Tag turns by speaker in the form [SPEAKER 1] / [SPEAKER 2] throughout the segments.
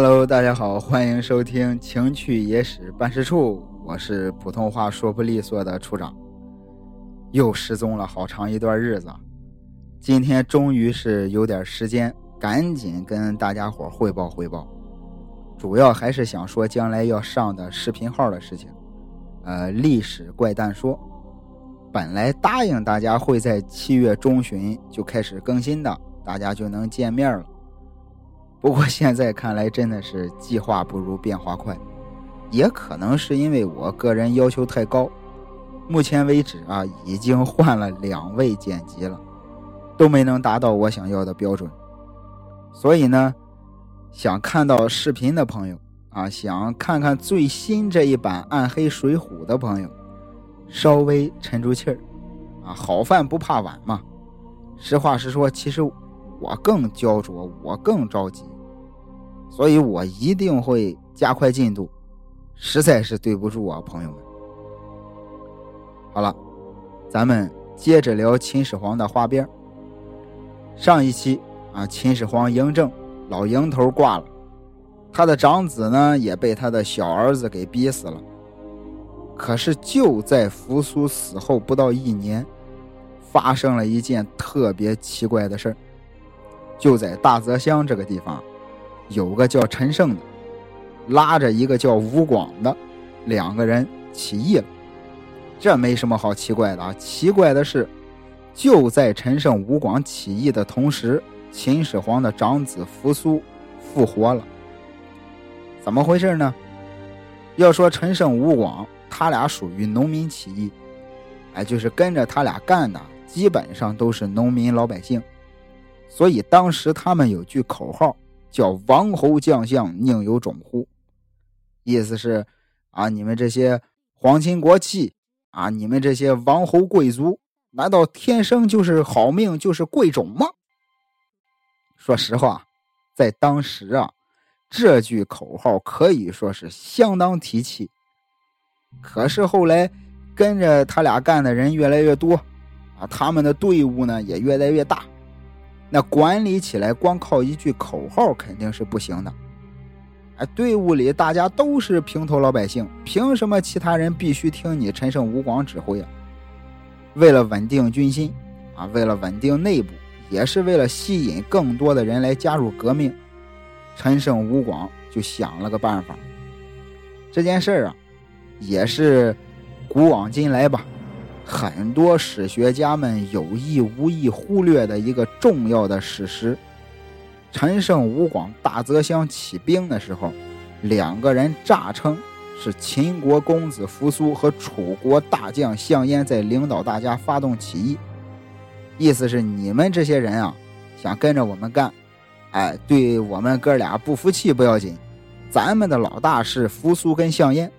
[SPEAKER 1] Hello，大家好，欢迎收听情趣野史办事处，我是普通话说不利索的处长。又失踪了好长一段日子，今天终于是有点时间，赶紧跟大家伙汇报汇报。主要还是想说将来要上的视频号的事情。呃，历史怪诞说，本来答应大家会在七月中旬就开始更新的，大家就能见面了。不过现在看来，真的是计划不如变化快，也可能是因为我个人要求太高。目前为止啊，已经换了两位剪辑了，都没能达到我想要的标准。所以呢，想看到视频的朋友啊，想看看最新这一版《暗黑水浒》的朋友，稍微沉住气儿啊，好饭不怕晚嘛。实话实说，其实。我更焦灼，我更着急，所以我一定会加快进度。实在是对不住啊，朋友们。好了，咱们接着聊秦始皇的花边。上一期啊，秦始皇嬴政老蝇头挂了，他的长子呢也被他的小儿子给逼死了。可是就在扶苏死后不到一年，发生了一件特别奇怪的事儿。就在大泽乡这个地方，有个叫陈胜的，拉着一个叫吴广的，两个人起义了。这没什么好奇怪的啊，奇怪的是，就在陈胜、吴广起义的同时，秦始皇的长子扶苏复活了。怎么回事呢？要说陈胜、吴广，他俩属于农民起义，哎，就是跟着他俩干的，基本上都是农民老百姓。所以当时他们有句口号，叫“王侯将相宁有种乎”，意思是啊，你们这些皇亲国戚啊，你们这些王侯贵族，难道天生就是好命，就是贵种吗？说实话，在当时啊，这句口号可以说是相当提气。可是后来跟着他俩干的人越来越多，啊，他们的队伍呢也越来越大。那管理起来光靠一句口号肯定是不行的，哎，队伍里大家都是平头老百姓，凭什么其他人必须听你陈胜吴广指挥啊？为了稳定军心，啊，为了稳定内部，也是为了吸引更多的人来加入革命，陈胜吴广就想了个办法。这件事儿啊，也是古往今来吧。很多史学家们有意无意忽略的一个重要的史实：陈胜吴广大泽乡起兵的时候，两个人诈称是秦国公子扶苏和楚国大将项燕在领导大家发动起义，意思是你们这些人啊，想跟着我们干，哎，对我们哥俩不服气不要紧，咱们的老大是扶苏跟项燕。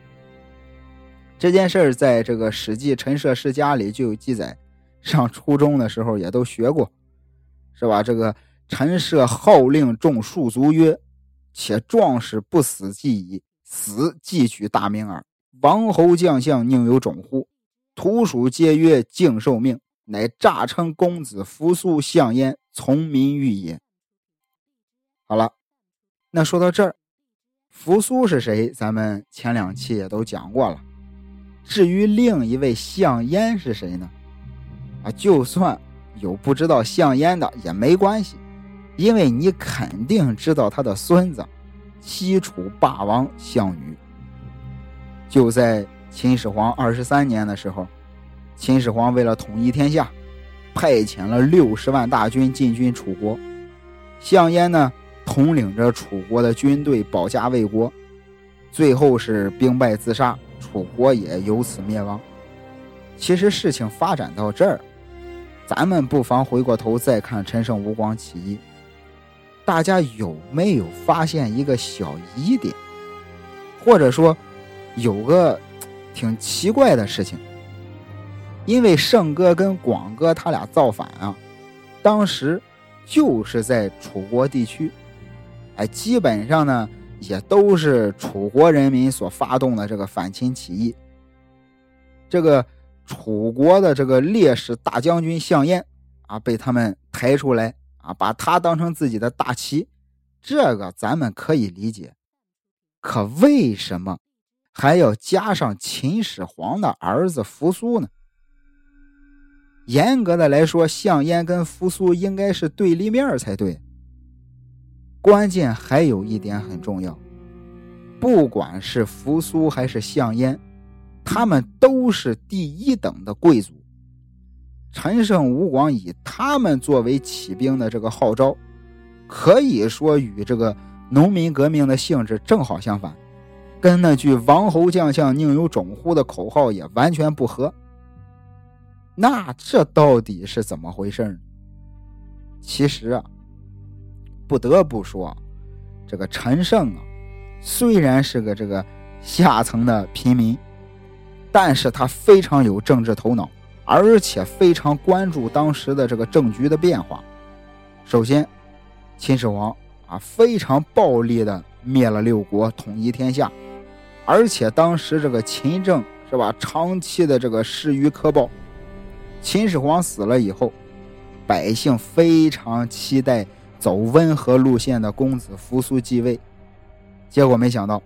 [SPEAKER 1] 这件事儿在这个《史记·陈涉世家》里就有记载，上初中的时候也都学过，是吧？这个陈涉号令众庶族曰：“且壮士不死即已，死即取大名耳。王侯将相宁有种乎？徒属皆曰敬受命，乃诈称公子扶苏、项燕从民欲也。”好了，那说到这儿，扶苏是谁？咱们前两期也都讲过了。至于另一位项燕是谁呢？啊，就算有不知道项燕的也没关系，因为你肯定知道他的孙子西楚霸王项羽。就在秦始皇二十三年的时候，秦始皇为了统一天下，派遣了六十万大军进军楚国。项燕呢，统领着楚国的军队保家卫国，最后是兵败自杀。楚国也由此灭亡。其实事情发展到这儿，咱们不妨回过头再看陈胜吴广起义，大家有没有发现一个小疑点？或者说，有个挺奇怪的事情？因为胜哥跟广哥他俩造反啊，当时就是在楚国地区，哎，基本上呢。也都是楚国人民所发动的这个反秦起义。这个楚国的这个烈士大将军项燕啊，被他们抬出来啊，把他当成自己的大旗，这个咱们可以理解。可为什么还要加上秦始皇的儿子扶苏呢？严格的来说，项燕跟扶苏应该是对立面才对。关键还有一点很重要，不管是扶苏还是项燕，他们都是第一等的贵族。陈胜吴广以他们作为起兵的这个号召，可以说与这个农民革命的性质正好相反，跟那句“王侯将相宁有种乎”的口号也完全不合。那这到底是怎么回事呢？其实啊，不得不说，这个陈胜啊，虽然是个这个下层的平民，但是他非常有政治头脑。而且非常关注当时的这个政局的变化。首先，秦始皇啊非常暴力的灭了六国，统一天下。而且当时这个秦政是吧，长期的这个失于苛暴。秦始皇死了以后，百姓非常期待走温和路线的公子扶苏继位。结果没想到，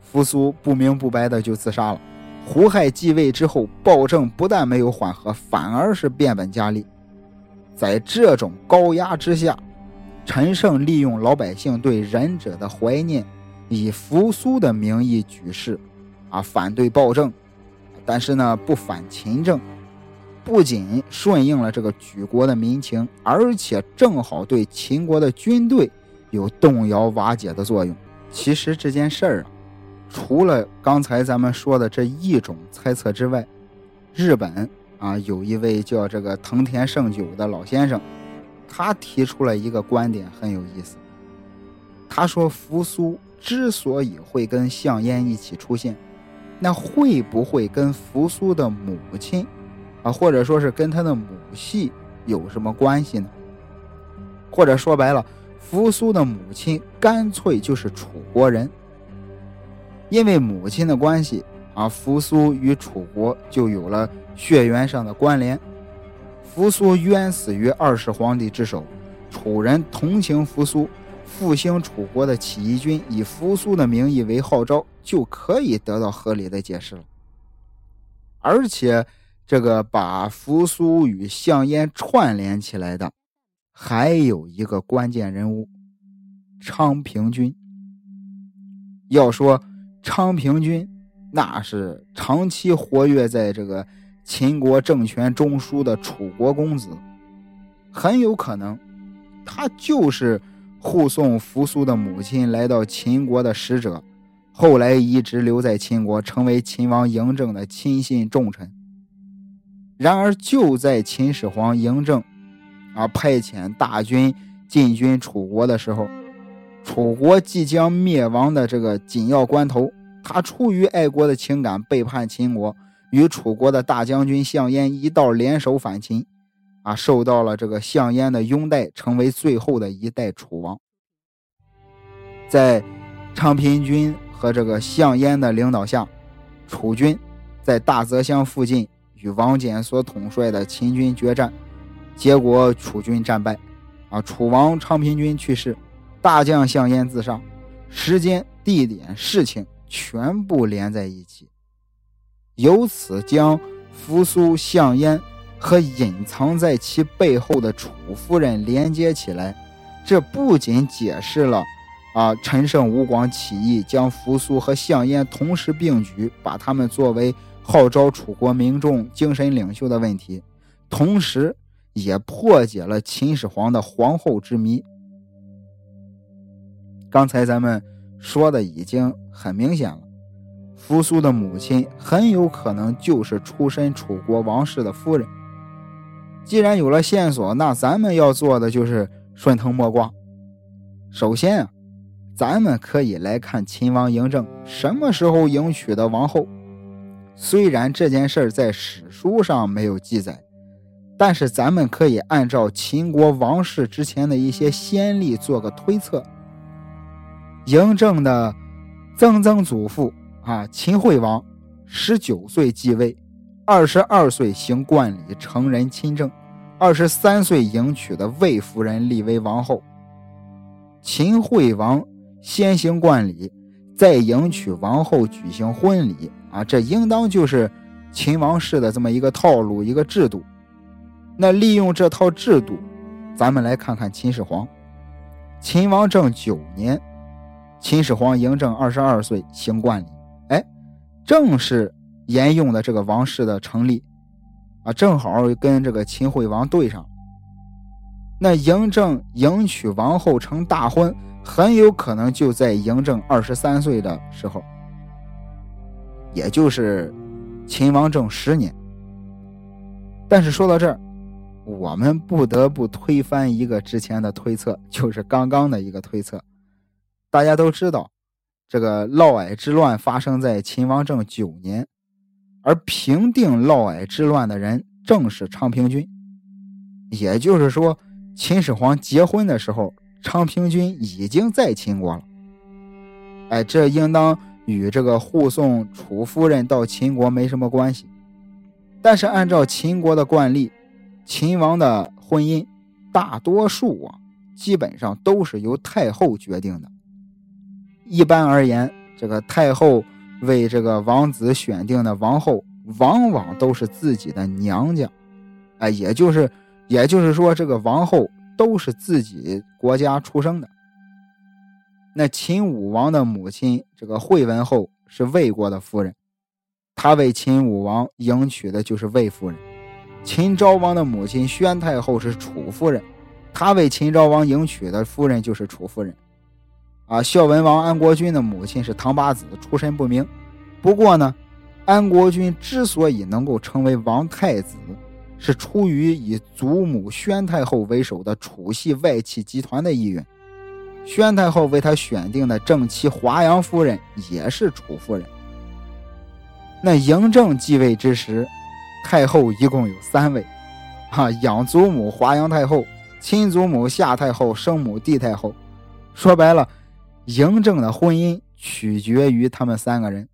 [SPEAKER 1] 扶苏不明不白的就自杀了。胡亥继位之后，暴政不但没有缓和，反而是变本加厉。在这种高压之下，陈胜利用老百姓对仁者的怀念，以扶苏的名义举事，啊，反对暴政，但是呢，不反秦政，不仅顺应了这个举国的民情，而且正好对秦国的军队有动摇瓦解的作用。其实这件事儿啊。除了刚才咱们说的这一种猜测之外，日本啊有一位叫这个藤田胜久的老先生，他提出了一个观点很有意思。他说，扶苏之所以会跟项燕一起出现，那会不会跟扶苏的母亲啊，或者说是跟他的母系有什么关系呢？或者说白了，扶苏的母亲干脆就是楚国人。因为母亲的关系啊，扶苏与楚国就有了血缘上的关联。扶苏冤死于二世皇帝之手，楚人同情扶苏，复兴楚国的起义军以扶苏的名义为号召，就可以得到合理的解释了。而且，这个把扶苏与项燕串联起来的，还有一个关键人物——昌平君。要说。昌平君，那是长期活跃在这个秦国政权中枢的楚国公子，很有可能，他就是护送扶苏的母亲来到秦国的使者，后来一直留在秦国，成为秦王嬴政的亲信重臣。然而，就在秦始皇嬴政啊派遣大军进军楚国的时候。楚国即将灭亡的这个紧要关头，他出于爱国的情感背叛秦国，与楚国的大将军项燕一道联手反秦，啊，受到了这个项燕的拥戴，成为最后的一代楚王。在昌平君和这个项燕的领导下，楚军在大泽乡附近与王翦所统帅的秦军决战，结果楚军战败，啊，楚王昌平君去世。大将项燕自杀，时间、地点、事情全部连在一起，由此将扶苏、项燕和隐藏在其背后的楚夫人连接起来。这不仅解释了啊陈胜吴广起义将扶苏和项燕同时并举，把他们作为号召楚国民众精神领袖的问题，同时也破解了秦始皇的皇后之谜。刚才咱们说的已经很明显了，扶苏的母亲很有可能就是出身楚国王室的夫人。既然有了线索，那咱们要做的就是顺藤摸瓜。首先啊，咱们可以来看秦王嬴政什么时候迎娶的王后。虽然这件事在史书上没有记载，但是咱们可以按照秦国王室之前的一些先例做个推测。嬴政的曾曾祖父啊，秦惠王，十九岁继位，二十二岁行冠礼，成人亲政，二十三岁迎娶的魏夫人立为王后。秦惠王先行冠礼，再迎娶王后举行婚礼啊，这应当就是秦王室的这么一个套路，一个制度。那利用这套制度，咱们来看看秦始皇。秦王政九年，秦始皇嬴政二十二岁行冠礼，哎，正是沿用的这个王室的成立啊，正好跟这个秦惠王对上。那嬴政迎娶王后成大婚，很有可能就在嬴政二十三岁的时候，也就是秦王政十年。但是说到这儿，我们不得不推翻一个之前的推测，就是刚刚的一个推测。大家都知道，这个嫪毐之乱发生在秦王政九年，而平定嫪毐之乱的人正是昌平君，也就是说。秦始皇结婚的时候，昌平君已经在秦国了。哎，这应当与这个护送楚夫人到秦国没什么关系。但是按照秦国的惯例，秦王的婚姻大多数啊，基本上都是由太后决定的。一般而言，这个太后为这个王子选定的王后，往往都是自己的娘家。哎，也就是。也就是说，这个王后都是自己国家出生的。那秦武王的母亲这个惠文后是魏国的夫人，她为秦武王迎娶的就是魏夫人。秦昭王的母亲宣太后是楚夫人，她为秦昭王迎娶的夫人就是楚夫人。啊，孝文王安国君的母亲是唐八子，出身不明。不过呢，安国君之所以能够成为王太子。是出于以祖母宣太后为首的楚系外戚集团的意愿。宣太后为他选定的正妻华阳夫人也是楚夫人。那嬴政继位之时，太后一共有三位，哈，养祖母华阳太后、亲祖母夏太后、生母帝太后。说白了，嬴政的婚姻取决于他们三个人。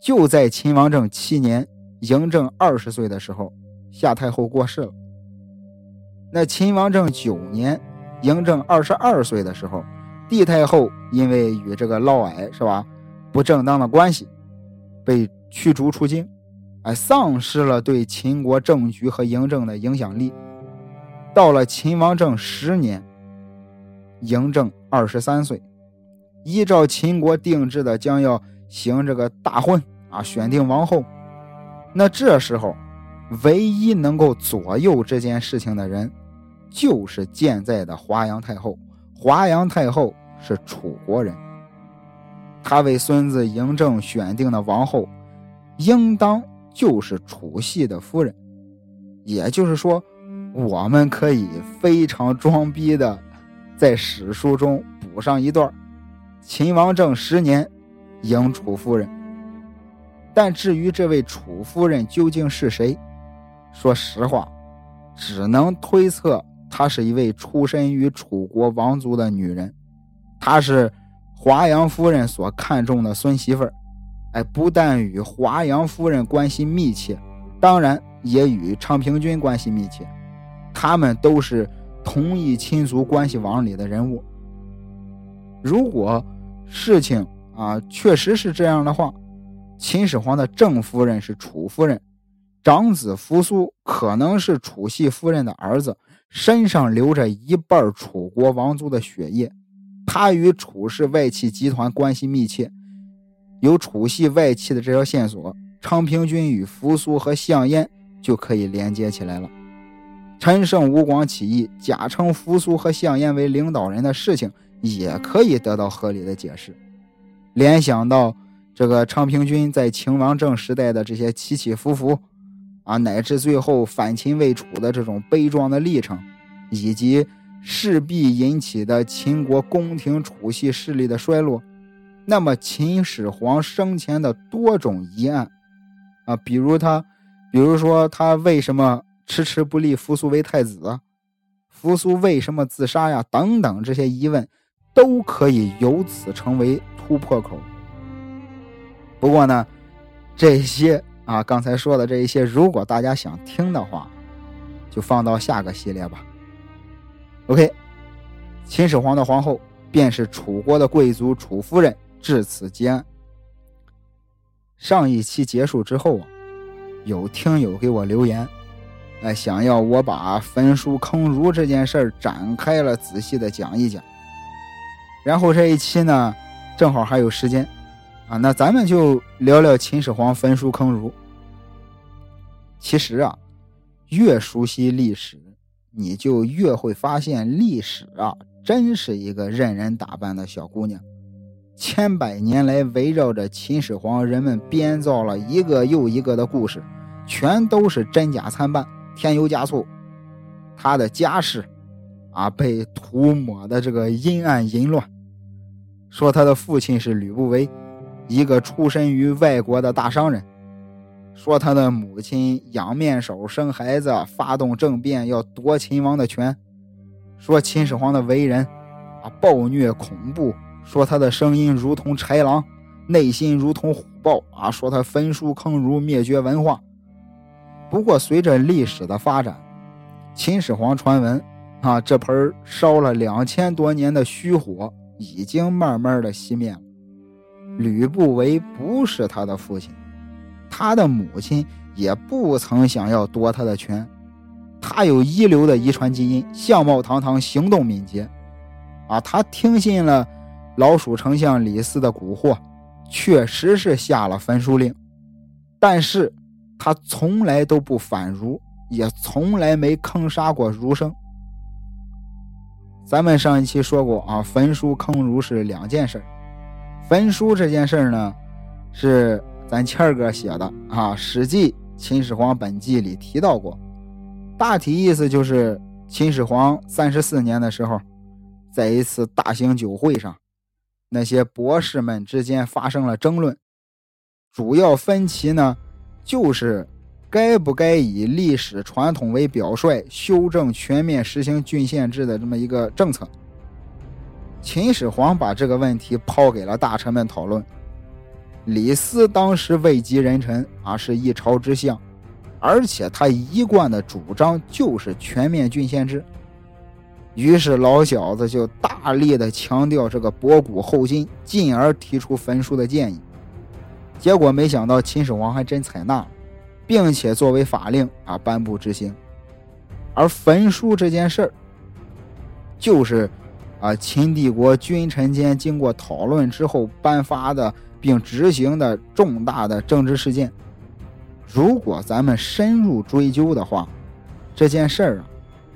[SPEAKER 1] 就在秦王政七年，嬴政二十岁的时候。夏太后过世了。那秦王政九年，嬴政二十二岁的时候，帝太后因为与这个嫪毐是吧不正当的关系，被驱逐出京，哎，丧失了对秦国政局和嬴政的影响力。到了秦王政十年，嬴政二十三岁，依照秦国定制的，将要行这个大婚啊，选定王后。那这时候。唯一能够左右这件事情的人，就是健在的华阳太后。华阳太后是楚国人，她为孙子嬴政选定的王后，应当就是楚系的夫人。也就是说，我们可以非常装逼的，在史书中补上一段：秦王政十年，迎楚夫人。但至于这位楚夫人究竟是谁？说实话，只能推测她是一位出身于楚国王族的女人，她是华阳夫人所看中的孙媳妇儿。哎，不但与华阳夫人关系密切，当然也与昌平君关系密切，他们都是同一亲族关系网里的人物。如果事情啊确实是这样的话，秦始皇的正夫人是楚夫人。长子扶苏可能是楚系夫人的儿子，身上流着一半楚国王族的血液，他与楚氏外戚集团关系密切。有楚系外戚的这条线索，昌平君与扶苏和项燕就可以连接起来了。陈胜吴广起义，假称扶苏和项燕为领导人的事情，也可以得到合理的解释。联想到这个昌平君在秦王政时代的这些起起伏伏。啊，乃至最后反秦魏楚的这种悲壮的历程，以及势必引起的秦国宫廷楚系势力的衰落，那么秦始皇生前的多种疑案，啊，比如他，比如说他为什么迟迟不立扶苏为太子？扶苏为什么自杀呀？等等这些疑问，都可以由此成为突破口。不过呢，这些。啊，刚才说的这一些，如果大家想听的话，就放到下个系列吧。OK，秦始皇的皇后便是楚国的贵族楚夫人，至此结案。上一期结束之后啊，有听友给我留言，哎，想要我把焚书坑儒这件事儿展开了仔细的讲一讲。然后这一期呢，正好还有时间，啊，那咱们就聊聊秦始皇焚书坑儒。其实啊，越熟悉历史，你就越会发现历史啊，真是一个任人打扮的小姑娘。千百年来，围绕着秦始皇，人们编造了一个又一个的故事，全都是真假参半，添油加醋。他的家世啊，被涂抹的这个阴暗淫乱。说他的父亲是吕不韦，一个出身于外国的大商人。说他的母亲养面手生孩子，发动政变要夺秦王的权。说秦始皇的为人啊暴虐恐怖。说他的声音如同豺狼，内心如同虎豹啊！说他焚书坑儒，灭绝文化。不过随着历史的发展，秦始皇传闻啊，这盆烧了两千多年的虚火已经慢慢的熄灭了。吕不韦不是他的父亲，他的母亲也不曾想要夺他的权。他有一流的遗传基因，相貌堂堂，行动敏捷，啊，他听信了。老鼠丞相李斯的蛊惑，确实是下了焚书令，但是他从来都不反儒，也从来没坑杀过儒生。咱们上一期说过啊，焚书坑儒是两件事焚书这件事呢，是咱谦儿哥写的啊，《史记·秦始皇本纪》里提到过，大体意思就是秦始皇三十四年的时候，在一次大型酒会上。那些博士们之间发生了争论，主要分歧呢，就是该不该以历史传统为表率，修正全面实行郡县制的这么一个政策。秦始皇把这个问题抛给了大臣们讨论。李斯当时位极人臣啊，是一朝之相，而且他一贯的主张就是全面郡县制。于是老小子就大力的强调这个博古后今，进而提出焚书的建议。结果没想到秦始皇还真采纳，并且作为法令啊颁布执行。而焚书这件事儿，就是啊秦帝国君臣间经过讨论之后颁发的并执行的重大的政治事件。如果咱们深入追究的话，这件事儿啊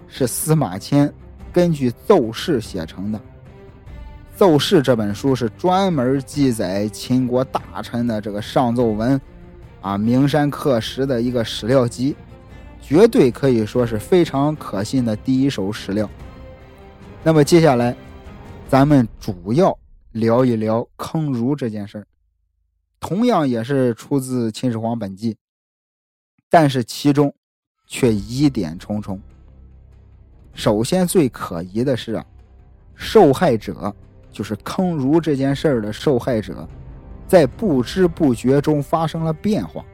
[SPEAKER 1] 是司马迁。根据奏事写成的《奏事》这本书是专门记载秦国大臣的这个上奏文，啊，名山刻石的一个史料集，绝对可以说是非常可信的第一手史料。那么接下来，咱们主要聊一聊坑儒这件事儿，同样也是出自《秦始皇本纪》，但是其中却疑点重重。首先，最可疑的是啊，受害者就是坑儒这件事儿的受害者，在不知不觉中发生了变化。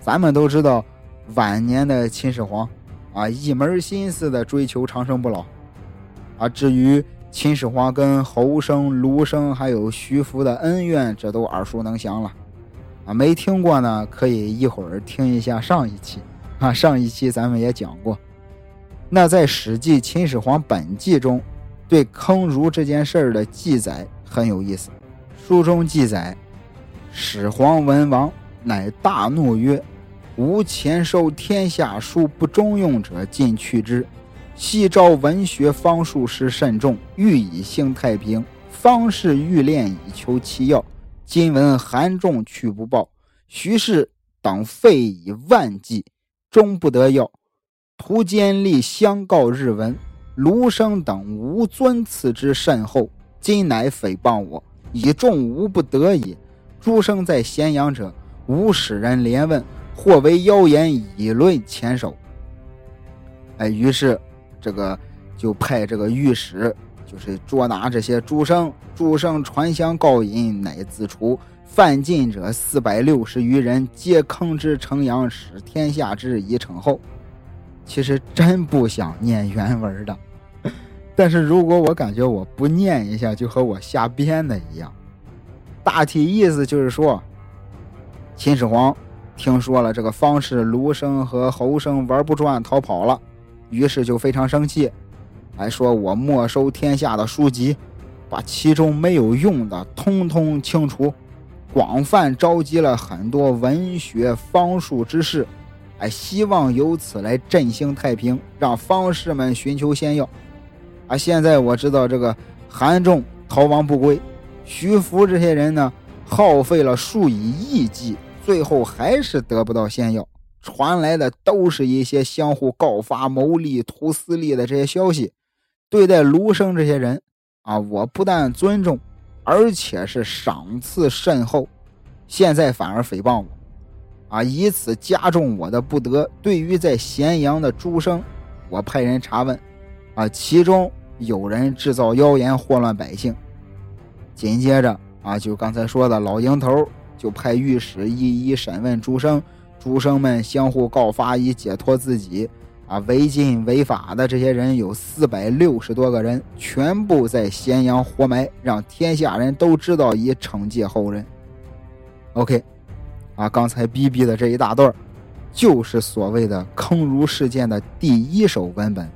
[SPEAKER 1] 咱们都知道，晚年的秦始皇啊，一门心思的追求长生不老啊。至于秦始皇跟侯生、卢生还有徐福的恩怨，这都耳熟能详了啊。没听过呢，可以一会儿听一下上一期啊，上一期咱们也讲过。那在《史记·秦始皇本纪》中，对坑儒这件事儿的记载很有意思。书中记载，始皇文王乃大怒曰：“吾前受天下书不中用者，尽去之。昔招文学方术师甚众，欲以兴太平，方士欲练以求其要。今闻韩仲去不报，徐氏等费以万计，终不得要。”徒监立相告日文，卢生等无尊赐之甚厚，今乃诽谤我，以众无不得也。诸生在咸阳者，无使人连问，或为妖言以论前首。哎，于是这个就派这个御史，就是捉拿这些诸生。诸生传相告引，乃自除。犯禁者四百六十余人，皆坑之城阳，使天下之以惩后。其实真不想念原文的，但是如果我感觉我不念一下，就和我瞎编的一样。大体意思就是说，秦始皇听说了这个方士卢生和侯生玩不转逃跑了，于是就非常生气，还说我没收天下的书籍，把其中没有用的通通清除，广泛召集了很多文学方术之士，还希望由此来振兴太平，让方士们寻求仙药。啊，现在我知道这个韩仲逃亡不归，徐福这些人呢，耗费了数以亿计，最后还是得不到仙药。传来的都是一些相互告发、谋利、图私利的这些消息。对待卢生这些人啊，我不但尊重，而且是赏赐甚厚。现在反而诽谤我，啊，以此加重我的不得。对于在咸阳的诸生，我派人查问。啊，其中有人制造谣言祸乱百姓。紧接着啊，就刚才说的老鹰头就派御史一一审问诸生，诸生们相互告发以解脱自己。啊，违禁违法的这些人有四百六十多个人，全部在咸阳活埋，让天下人都知道以惩戒后人。OK，啊，刚才逼逼的这一大段就是所谓的坑儒事件的第一手文本。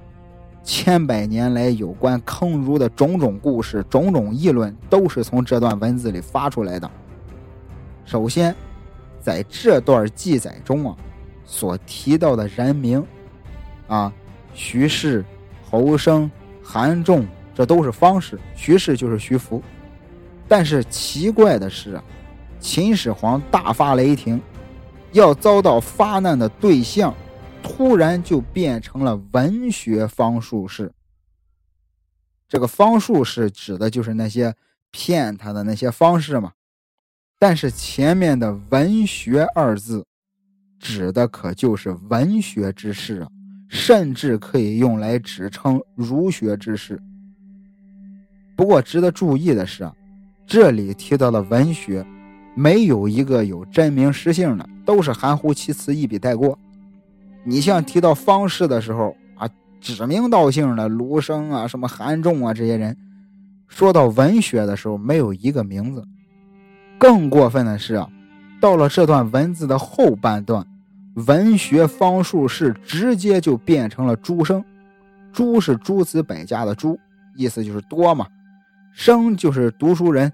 [SPEAKER 1] 千百年来，有关坑儒的种种故事、种种议论，都是从这段文字里发出来的。首先，在这段记载中啊，所提到的人名，啊，徐氏、侯生、韩仲，这都是方士。徐氏就是徐福。但是奇怪的是啊，秦始皇大发雷霆，要遭到发难的对象。突然就变成了文学方术士。这个方术士指的就是那些骗他的那些方式嘛。但是前面的文学二字，指的可就是文学之士啊，甚至可以用来指称儒学之士。不过值得注意的是啊，这里提到的文学，没有一个有真名实姓的，都是含糊其辞，一笔带过。你像提到方士的时候啊，指名道姓的卢生啊、什么韩仲啊这些人，说到文学的时候没有一个名字。更过分的是啊，到了这段文字的后半段，文学方术士直接就变成了诸生，诸是诸子百家的诸，意思就是多嘛，生就是读书人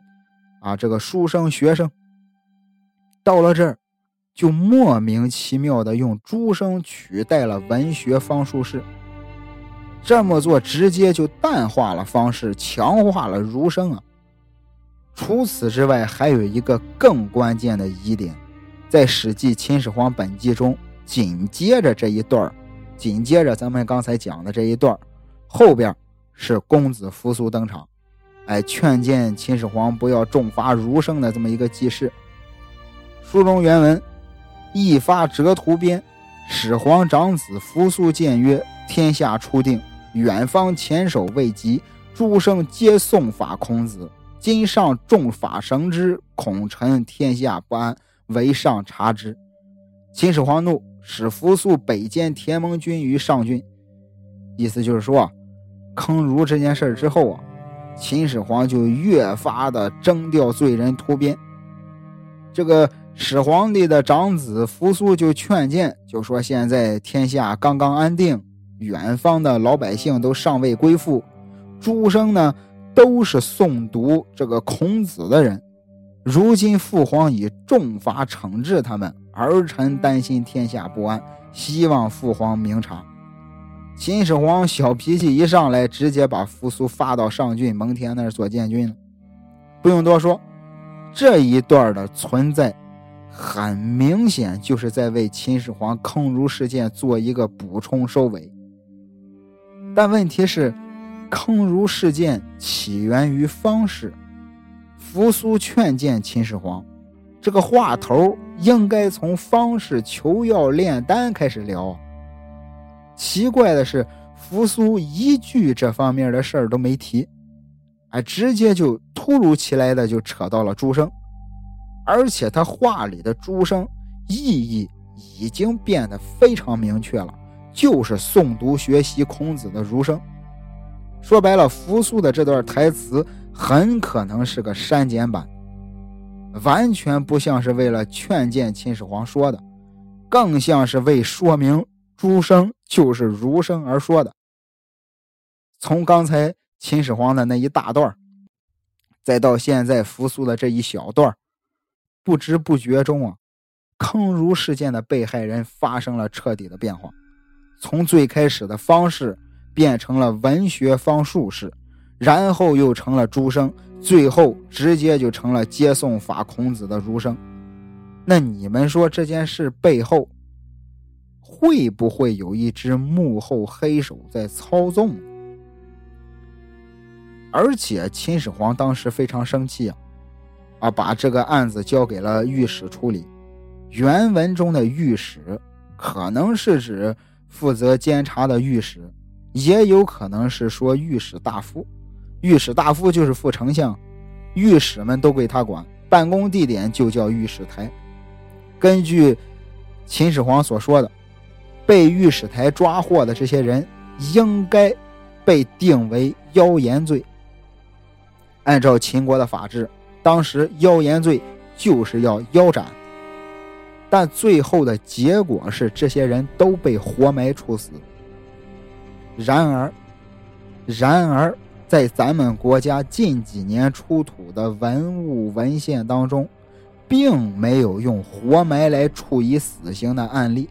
[SPEAKER 1] 啊，这个书生学生。到了这儿。就莫名其妙的用诸生取代了文学方术士，这么做直接就淡化了方式，强化了儒生啊。除此之外，还有一个更关键的疑点，在《史记·秦始皇本纪》中，紧接着这一段紧接着咱们刚才讲的这一段后边是公子扶苏登场，哎，劝谏秦始皇不要重罚儒生的这么一个记事。书中原文。一发折图编，始皇长子扶苏谏曰：“天下初定，远方前手未及，诸生皆送法孔子。今上重法绳之，恐臣天下不安，唯上察之。”秦始皇怒，使扶苏北监田蒙君于上郡。意思就是说，坑儒这件事之后啊，秦始皇就越发的征调罪人突边。这个。始皇帝的长子扶苏就劝谏，就说现在天下刚刚安定，远方的老百姓都尚未归附，诸生呢都是诵读这个孔子的人。如今父皇以重罚惩治他们，儿臣担心天下不安，希望父皇明察。秦始皇小脾气一上来，直接把扶苏发到上郡蒙恬那儿做监军了。不用多说，这一段的存在。很明显就是在为秦始皇坑儒事件做一个补充收尾，但问题是，坑儒事件起源于方士，扶苏劝谏秦始皇，这个话头应该从方士求药炼丹开始聊。奇怪的是，扶苏一句这方面的事儿都没提，哎，直接就突如其来的就扯到了诸生。而且他话里的诸生意义已经变得非常明确了，就是诵读学习孔子的儒生。说白了，扶苏的这段台词很可能是个删减版，完全不像是为了劝谏秦始皇说的，更像是为说明诸生就是儒生而说的。从刚才秦始皇的那一大段再到现在扶苏的这一小段不知不觉中啊，坑儒事件的被害人发生了彻底的变化，从最开始的方式。变成了文学方术士，然后又成了诸生，最后直接就成了接送法孔子的儒生。那你们说这件事背后会不会有一只幕后黑手在操纵？而且秦始皇当时非常生气啊，啊，把这个案子交给了御史处理。原文中的御史可能是指负责监察的御史。也有可能是说御史大夫，御史大夫就是副丞相，御史们都归他管，办公地点就叫御史台。根据秦始皇所说的，被御史台抓获的这些人应该被定为妖言罪。按照秦国的法制，当时妖言罪就是要腰斩，但最后的结果是这些人都被活埋处死。然而，然而，在咱们国家近几年出土的文物文献当中，并没有用活埋来处以死刑的案例。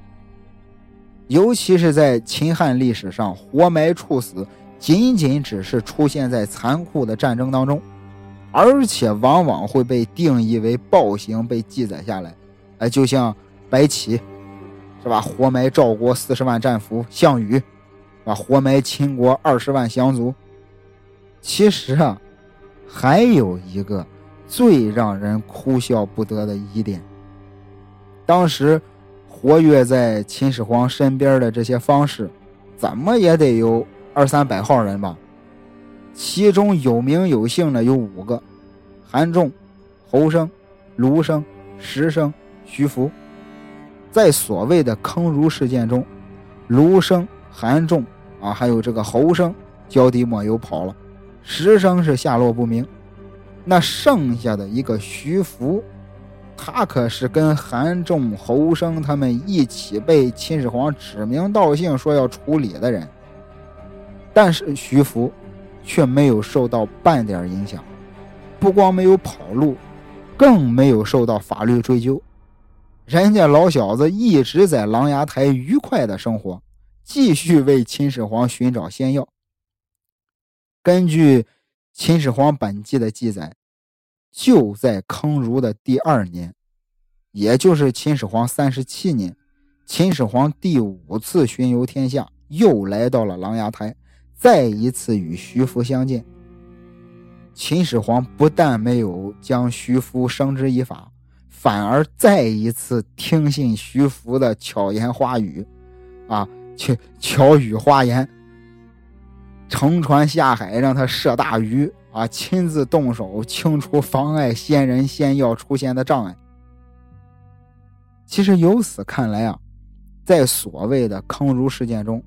[SPEAKER 1] 尤其是在秦汉历史上，活埋处死仅仅只是出现在残酷的战争当中，而且往往会被定义为暴行被记载下来。哎，就像白起，是吧？活埋赵国四十万战俘，项羽。啊，活埋秦国二十万降卒。其实啊，还有一个最让人哭笑不得的疑点。当时活跃在秦始皇身边的这些方士，怎么也得有二三百号人吧？其中有名有姓的有五个：韩仲、侯生、卢生、石生、徐福。在所谓的坑儒事件中，卢生。韩仲啊，还有这个侯生，脚底抹油跑了；石生是下落不明。那剩下的一个徐福，他可是跟韩仲、侯生他们一起被秦始皇指名道姓说要处理的人。但是徐福却没有受到半点影响，不光没有跑路，更没有受到法律追究。人家老小子一直在琅琊台愉快的生活。继续为秦始皇寻找仙药。根据《秦始皇本纪》的记载，就在坑儒的第二年，也就是秦始皇三十七年，秦始皇第五次巡游天下，又来到了琅琊台，再一次与徐福相见。秦始皇不但没有将徐福绳之以法，反而再一次听信徐福的巧言花语，啊。巧巧语花言，乘船下海让他射大鱼啊！亲自动手清除妨碍仙人仙药出现的障碍。其实由此看来啊，在所谓的坑儒事件中，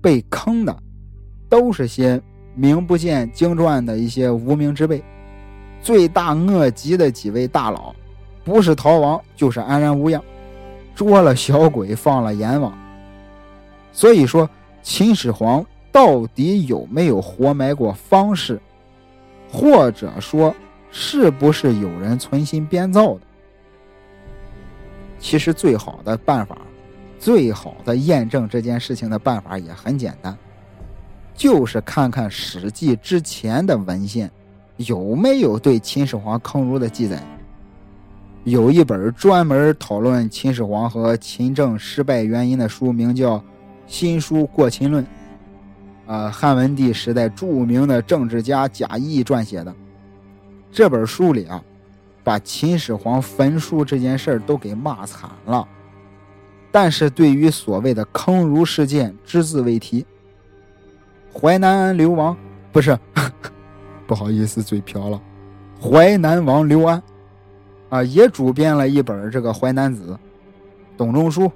[SPEAKER 1] 被坑的都是些名不见经传的一些无名之辈。罪大恶极的几位大佬，不是逃亡就是安然无恙，捉了小鬼，放了阎王。所以说，秦始皇到底有没有活埋过方士，或者说是不是有人存心编造的？其实最好的办法，最好的验证这件事情的办法也很简单，就是看看《史记》之前的文献有没有对秦始皇坑儒的记载。有一本专门讨论秦始皇和秦政失败原因的书，名叫。新书《过秦论》，啊，汉文帝时代著名的政治家贾谊撰写的这本书里啊，把秦始皇焚书这件事儿都给骂惨了，但是对于所谓的坑儒事件只字未提。淮南流亡不是，不好意思，嘴瓢了。淮南王刘安啊，也主编了一本这个《淮南子》，董仲舒。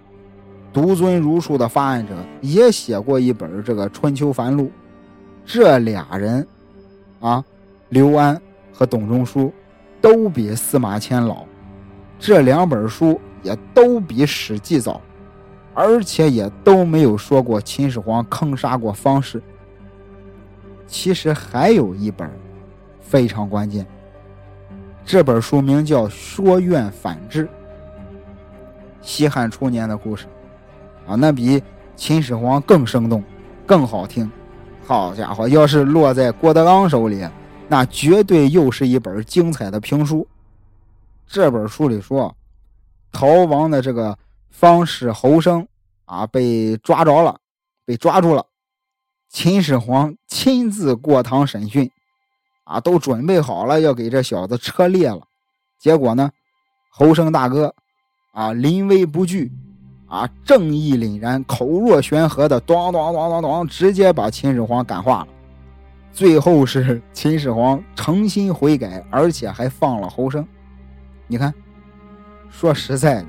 [SPEAKER 1] 独尊儒术的发案者也写过一本这个《春秋繁露》，这俩人，啊，刘安和董仲舒，都比司马迁老，这两本书也都比《史记》早，而且也都没有说过秦始皇坑杀过方士。其实还有一本非常关键，这本书名叫《说苑反志》，西汉初年的故事，啊，那比秦始皇更生动，更好听。好家伙，要是落在郭德纲手里，那绝对又是一本精彩的评书。这本书里说，逃亡的这个方士侯生啊，被抓着了，被抓住了。秦始皇亲自过堂审讯，啊，都准备好了要给这小子车裂了。结果呢，侯生大哥啊，临危不惧。啊，正义凛然，口若悬河的，咚咚咚咚咚，直接把秦始皇感化了。最后是秦始皇诚心悔改，而且还放了侯生。你看，说实在的，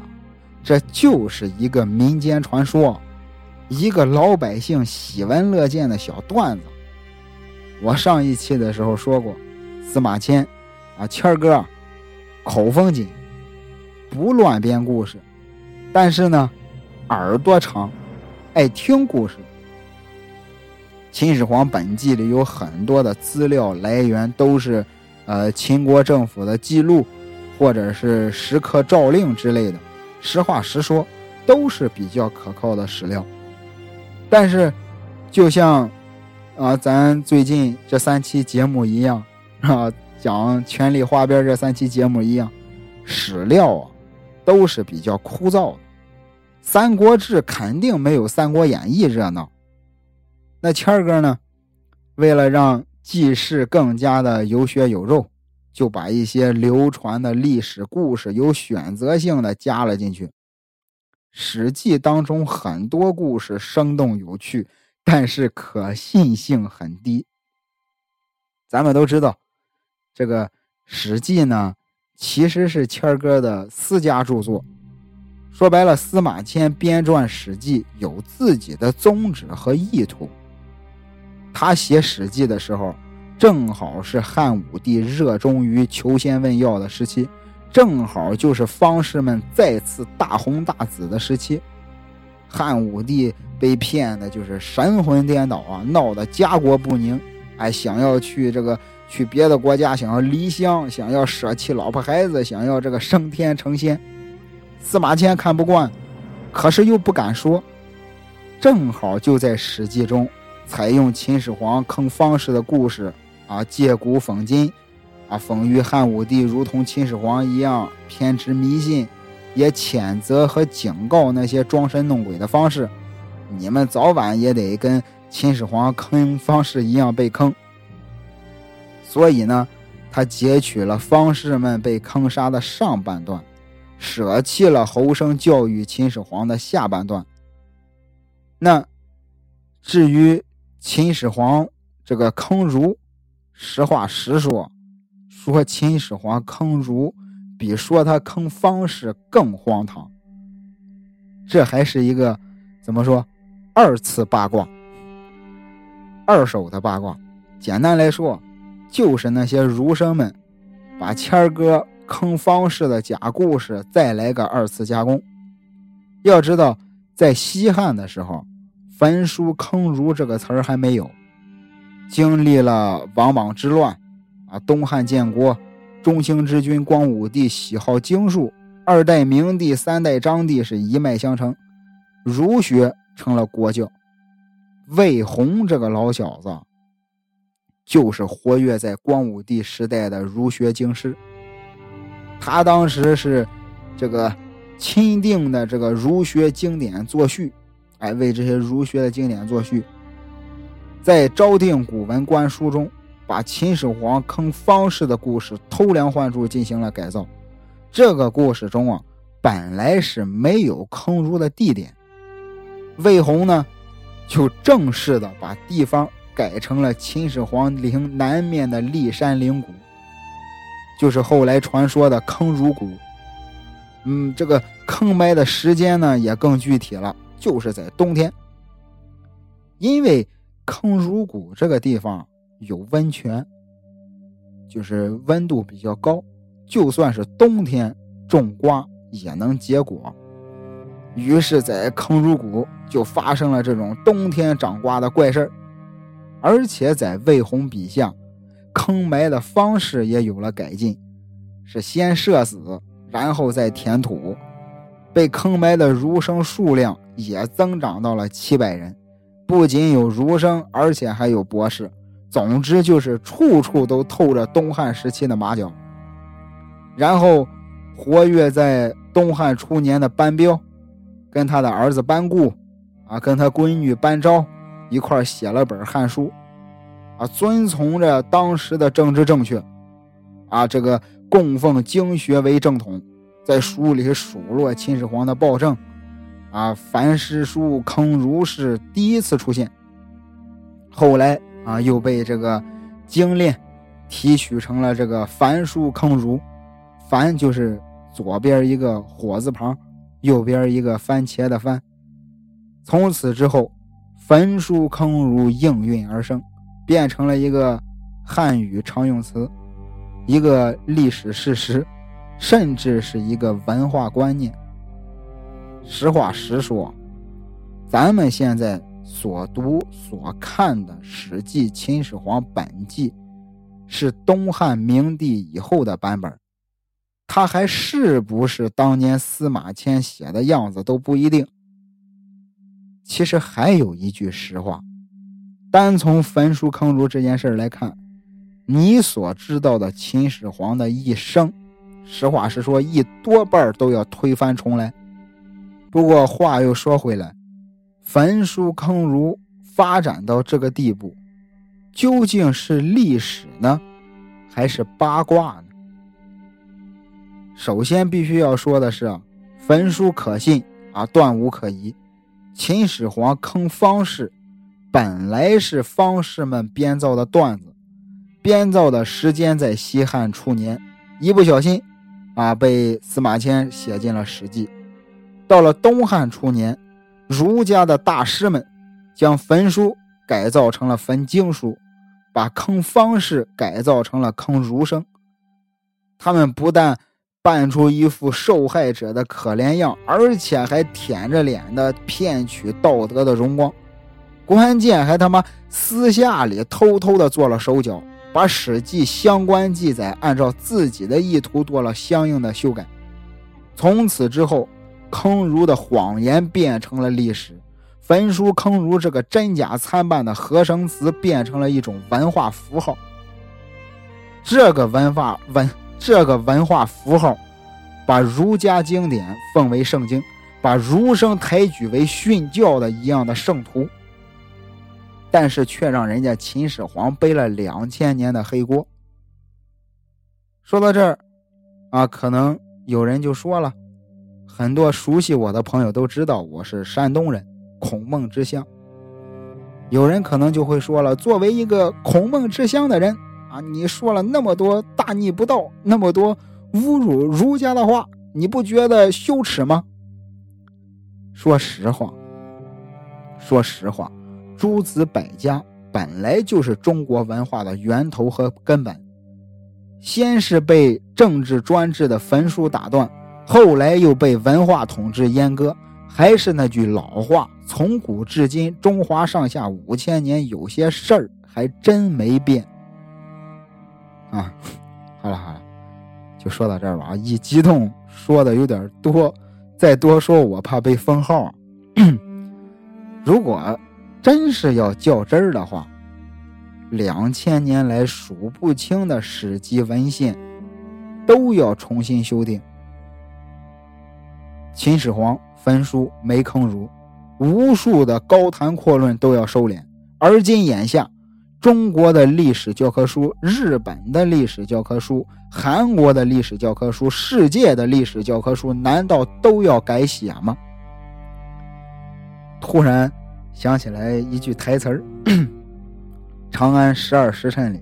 [SPEAKER 1] 这就是一个民间传说，一个老百姓喜闻乐见的小段子。我上一期的时候说过，司马迁啊，谦儿哥口风紧，不乱编故事，但是呢。耳朵长，爱听故事。秦始皇本纪里有很多的资料来源，都是呃秦国政府的记录，或者是石刻诏令之类的。实话实说，都是比较可靠的史料。但是，就像啊咱最近这三期节目一样，啊讲《权力花边》这三期节目一样，史料啊都是比较枯燥的。《三国志》肯定没有《三国演义》热闹。那谦儿哥呢？为了让记事更加的有血有肉，就把一些流传的历史故事有选择性的加了进去。《史记》当中很多故事生动有趣，但是可信性很低。咱们都知道，这个《史记》呢，其实是谦儿哥的私家著作。说白了，司马迁编撰《史记》有自己的宗旨和意图。他写《史记》的时候，正好是汉武帝热衷于求仙问药的时期，正好就是方士们再次大红大紫的时期。汉武帝被骗的就是神魂颠倒啊，闹得家国不宁，哎，想要去这个去别的国家，想要离乡，想要舍弃老婆孩子，想要这个升天成仙。司马迁看不惯，可是又不敢说。正好就在《史记》中采用秦始皇坑方士的故事啊，借古讽今，啊，讽喻汉武帝如同秦始皇一样偏执迷信，也谴责和警告那些装神弄鬼的方式，你们早晚也得跟秦始皇坑方士一样被坑。所以呢，他截取了方士们被坑杀的上半段。舍弃了侯生教育秦始皇的下半段。那至于秦始皇这个坑儒，实话实说，说秦始皇坑儒比说他坑方士更荒唐。这还是一个怎么说二次八卦，二手的八卦。简单来说，就是那些儒生们把谦儿哥。坑方式的假故事，再来个二次加工。要知道，在西汉的时候，“焚书坑儒”这个词儿还没有。经历了王莽之乱，啊，东汉建国，中兴之君光武帝喜好经术，二代明帝、三代章帝是一脉相承，儒学成了国教。魏宏这个老小子，就是活跃在光武帝时代的儒学经师。他当时是这个钦定的这个儒学经典作序，哎，为这些儒学的经典作序，在《昭定古文观书》中，把秦始皇坑方士的故事偷梁换柱进行了改造。这个故事中啊，本来是没有坑儒的地点，魏宏呢，就正式的把地方改成了秦始皇陵南面的骊山陵谷。就是后来传说的坑儒谷，嗯，这个坑埋的时间呢也更具体了，就是在冬天。因为坑儒谷这个地方有温泉，就是温度比较高，就算是冬天种瓜也能结果。于是，在坑儒谷就发生了这种冬天长瓜的怪事儿，而且在魏红笔下，坑埋的方式也有了改进，是先射死，然后再填土。被坑埋的儒生数量也增长到了七百人，不仅有儒生，而且还有博士。总之就是处处都透着东汉时期的马脚。然后，活跃在东汉初年的班彪，跟他的儿子班固，啊，跟他闺女班昭一块写了本《汉书》，啊，遵从着当时的政治正确，啊，这个供奉经学为正统。在书里数落秦始皇的暴政，啊，樊师书坑儒是第一次出现。后来啊，又被这个精炼提取成了这个樊书坑儒。樊就是左边一个火字旁，右边一个番茄的番。从此之后，焚书坑儒应运而生，变成了一个汉语常用词，一个历史事实。甚至是一个文化观念。实话实说，咱们现在所读所看的《史记·秦始皇本纪》，是东汉明帝以后的版本，他还是不是当年司马迁写的样子都不一定。其实还有一句实话，单从焚书坑儒这件事来看，你所知道的秦始皇的一生。实话实说，一多半都要推翻重来。不过话又说回来，焚书坑儒发展到这个地步，究竟是历史呢，还是八卦呢？首先必须要说的是，焚书可信啊，断无可疑。秦始皇坑方士，本来是方士们编造的段子，编造的时间在西汉初年，一不小心。啊，被司马迁写进了《史记》。到了东汉初年，儒家的大师们将焚书改造成了焚经书，把坑方士改造成了坑儒生。他们不但扮出一副受害者的可怜样，而且还舔着脸的骗取道德的荣光，关键还他妈私下里偷偷的做了手脚。把《史记》相关记载按照自己的意图做了相应的修改，从此之后，坑儒的谎言变成了历史，焚书坑儒这个真假参半的合成词变成了一种文化符号。这个文化文这个文化符号，把儒家经典奉为圣经，把儒生抬举为训教的一样的圣徒。但是却让人家秦始皇背了两千年的黑锅。说到这儿，啊，可能有人就说了，很多熟悉我的朋友都知道我是山东人，孔孟之乡。有人可能就会说了，作为一个孔孟之乡的人啊，你说了那么多大逆不道、那么多侮辱儒家的话，你不觉得羞耻吗？说实话，说实话。诸子百家本来就是中国文化的源头和根本，先是被政治专制的焚书打断，后来又被文化统治阉割。还是那句老话，从古至今，中华上下五千年，有些事儿还真没变。啊，好了好了，就说到这儿吧。一激动说的有点多，再多说我怕被封号。如果。真是要较真儿的话，两千年来数不清的史籍文献都要重新修订。秦始皇焚书没坑儒，无数的高谈阔论都要收敛。而今眼下，中国的历史教科书、日本的历史教科书、韩国的历史教科书、世界的历史教科书，难道都要改写吗？突然。想起来一句台词儿，《长安十二时辰》里，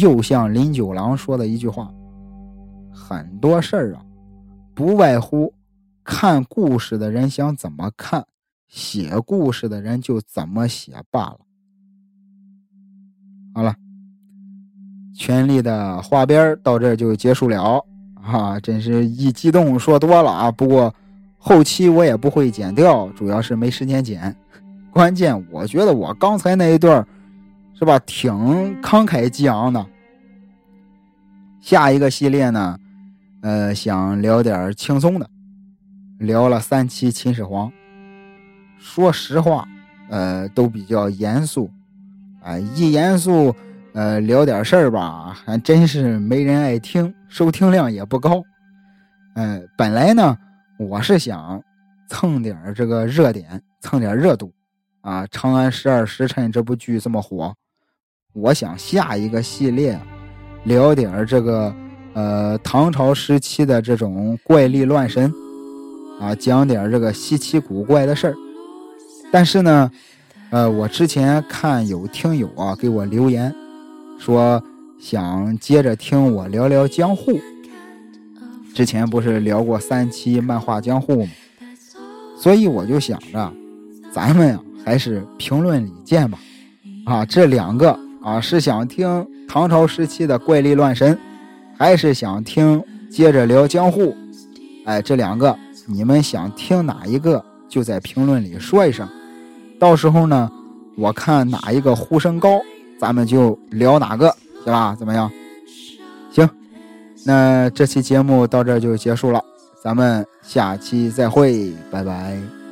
[SPEAKER 1] 又像林九郎说的一句话：“很多事儿啊，不外乎看故事的人想怎么看，写故事的人就怎么写罢了。”好了，权力的花边到这就结束了啊！真是一激动说多了啊。不过后期我也不会剪掉，主要是没时间剪。关键我觉得我刚才那一段是吧，挺慷慨激昂的。下一个系列呢，呃，想聊点轻松的，聊了三期秦始皇。说实话，呃，都比较严肃。啊，一严肃，呃，聊点事儿吧，还真是没人爱听，收听量也不高。呃，本来呢，我是想蹭点这个热点，蹭点热度。啊，《长安十二时辰》这部剧这么火，我想下一个系列聊点这个，呃，唐朝时期的这种怪力乱神，啊，讲点这个稀奇古怪的事儿。但是呢。呃，我之前看有听友啊给我留言，说想接着听我聊聊江户。之前不是聊过三期漫画江户吗？所以我就想着，咱们呀还是评论里见吧。啊，这两个啊是想听唐朝时期的怪力乱神，还是想听接着聊江户？哎，这两个你们想听哪一个，就在评论里说一声。到时候呢，我看哪一个呼声高，咱们就聊哪个，行吧？怎么样？行，那这期节目到这就结束了，咱们下期再会，拜拜。